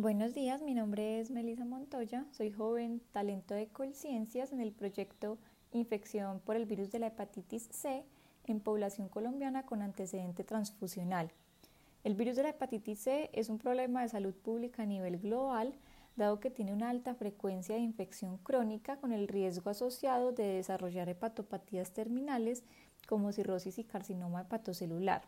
Buenos días, mi nombre es Melisa Montoya, soy joven talento de Colciencias en el proyecto Infección por el virus de la hepatitis C en población colombiana con antecedente transfusional. El virus de la hepatitis C es un problema de salud pública a nivel global, dado que tiene una alta frecuencia de infección crónica con el riesgo asociado de desarrollar hepatopatías terminales como cirrosis y carcinoma hepatocelular.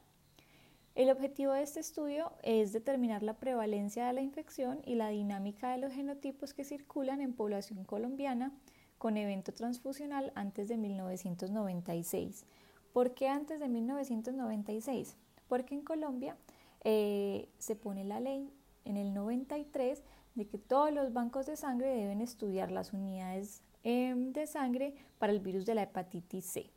El objetivo de este estudio es determinar la prevalencia de la infección y la dinámica de los genotipos que circulan en población colombiana con evento transfusional antes de 1996. ¿Por qué antes de 1996? Porque en Colombia eh, se pone la ley en el 93 de que todos los bancos de sangre deben estudiar las unidades em, de sangre para el virus de la hepatitis C.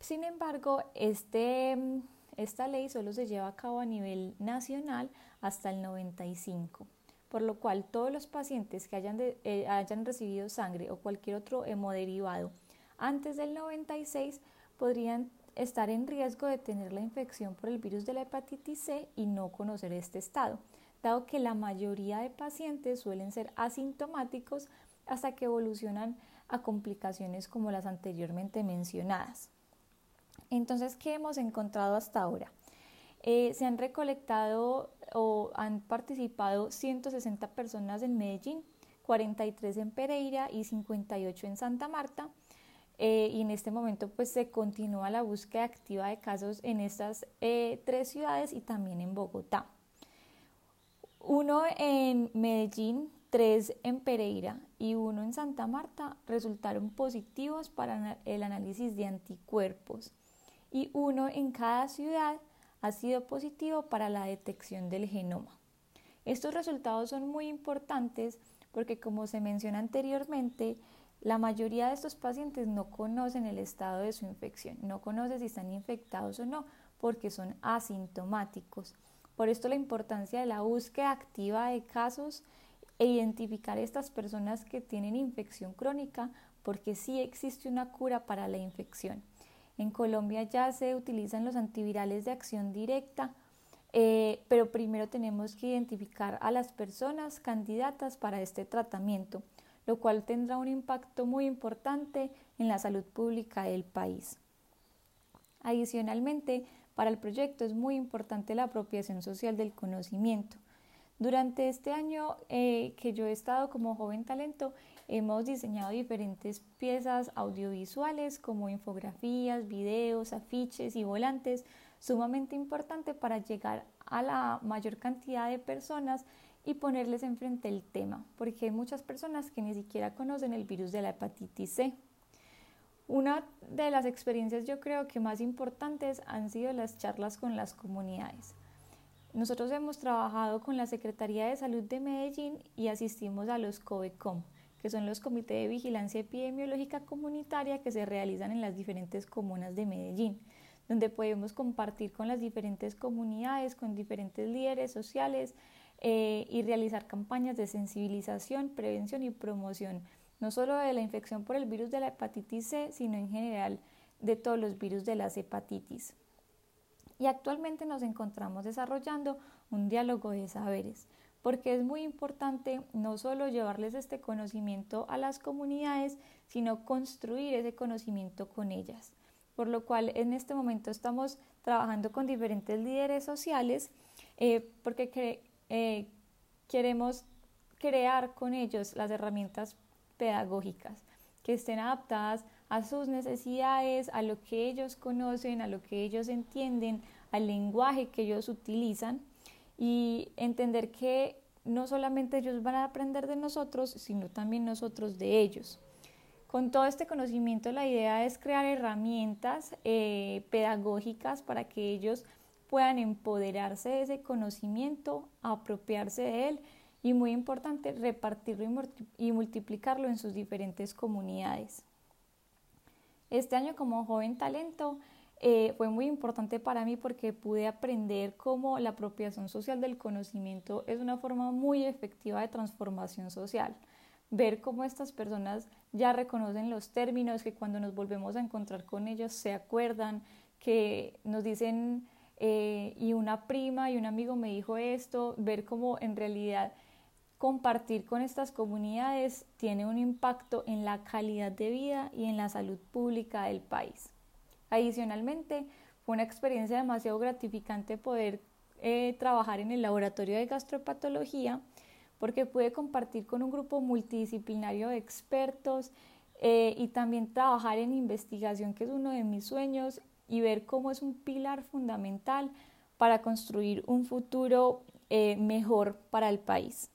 Sin embargo, este em, esta ley solo se lleva a cabo a nivel nacional hasta el 95, por lo cual todos los pacientes que hayan, eh, recibido sangre o cualquier otro hemoderivado antes del 96 podrían estar en riesgo de tener la infección por el virus de la hepatitis C y no conocer este estado, dado que la mayoría de pacientes suelen ser asintomáticos hasta que evolucionan a complicaciones como las anteriormente mencionadas. Entonces, ¿qué hemos encontrado hasta ahora? Eh, se han recolectado o han participado 160 personas en Medellín, 43 en Pereira y 58 en Santa Marta. Eh, y en este momento pues se continúa la búsqueda activa de casos en estas eh, tres ciudades y también en Bogotá. Uno en Medellín, tres en Pereira y uno en Santa Marta resultaron positivos para el análisis de anticuerpos y uno en cada ciudad ha sido positivo para la detección del genoma. Estos resultados son muy importantes porque, como se menciona anteriormente, la mayoría de estos pacientes no conocen el estado de su infección, no conocen si están infectados o no, porque son asintomáticos. Por esto la importancia de la búsqueda activa de casos e identificar estas personas que tienen infección crónica, porque sí existe una cura para la infección. En Colombia ya se utilizan los antivirales de acción directa, eh, pero primero tenemos que identificar a las personas candidatas para este tratamiento, lo cual tendrá un impacto muy importante en la salud pública del país. Adicionalmente, para el proyecto es muy importante la apropiación social del conocimiento. Durante este año eh, que yo he estado como joven talento, hemos diseñado diferentes piezas audiovisuales como infografías, videos, afiches y volantes, sumamente importante para llegar a la mayor cantidad de personas y ponerles enfrente el tema, porque hay muchas personas que ni siquiera conocen el virus de la hepatitis C. Una de las experiencias yo creo que más importantes han sido las charlas con las comunidades. Nosotros hemos trabajado con la Secretaría de Salud de Medellín y asistimos a los COVECOM, que son los comités de vigilancia epidemiológica comunitaria que se realizan en las diferentes comunas de Medellín, donde podemos compartir con las diferentes comunidades, con diferentes líderes sociales eh, y realizar campañas de sensibilización, prevención y promoción, no solo de la infección por el virus de la hepatitis C, sino en general de todos los virus de las hepatitis y actualmente nos encontramos desarrollando un diálogo de saberes, porque es muy importante no solo llevarles este conocimiento a las comunidades, sino construir ese conocimiento con ellas. Por lo cual en este momento estamos trabajando con diferentes líderes sociales eh, porque eh, queremos crear con ellos las herramientas pedagógicas que estén adaptadas a sus necesidades, a lo que ellos conocen, a lo que ellos entienden, al lenguaje que ellos utilizan y entender que no solamente ellos van a aprender de nosotros, sino también nosotros de ellos. Con todo este conocimiento la idea es crear herramientas eh, pedagógicas para que ellos puedan empoderarse de ese conocimiento, apropiarse de él y muy importante, repartirlo y multiplicarlo en sus diferentes comunidades. Este año como joven talento eh, fue muy importante para mí porque pude aprender cómo la apropiación social del conocimiento es una forma muy efectiva de transformación social. Ver cómo estas personas ya reconocen los términos, que cuando nos volvemos a encontrar con ellos se acuerdan, que nos dicen, eh, y una prima y un amigo me dijo esto, ver cómo en realidad compartir con estas comunidades tiene un impacto en la calidad de vida y en la salud pública del país. Adicionalmente, fue una experiencia demasiado gratificante poder eh, trabajar en el laboratorio de gastropatología porque pude compartir con un grupo multidisciplinario de expertos eh, y también trabajar en investigación, que es uno de mis sueños, y ver cómo es un pilar fundamental para construir un futuro eh, mejor para el país.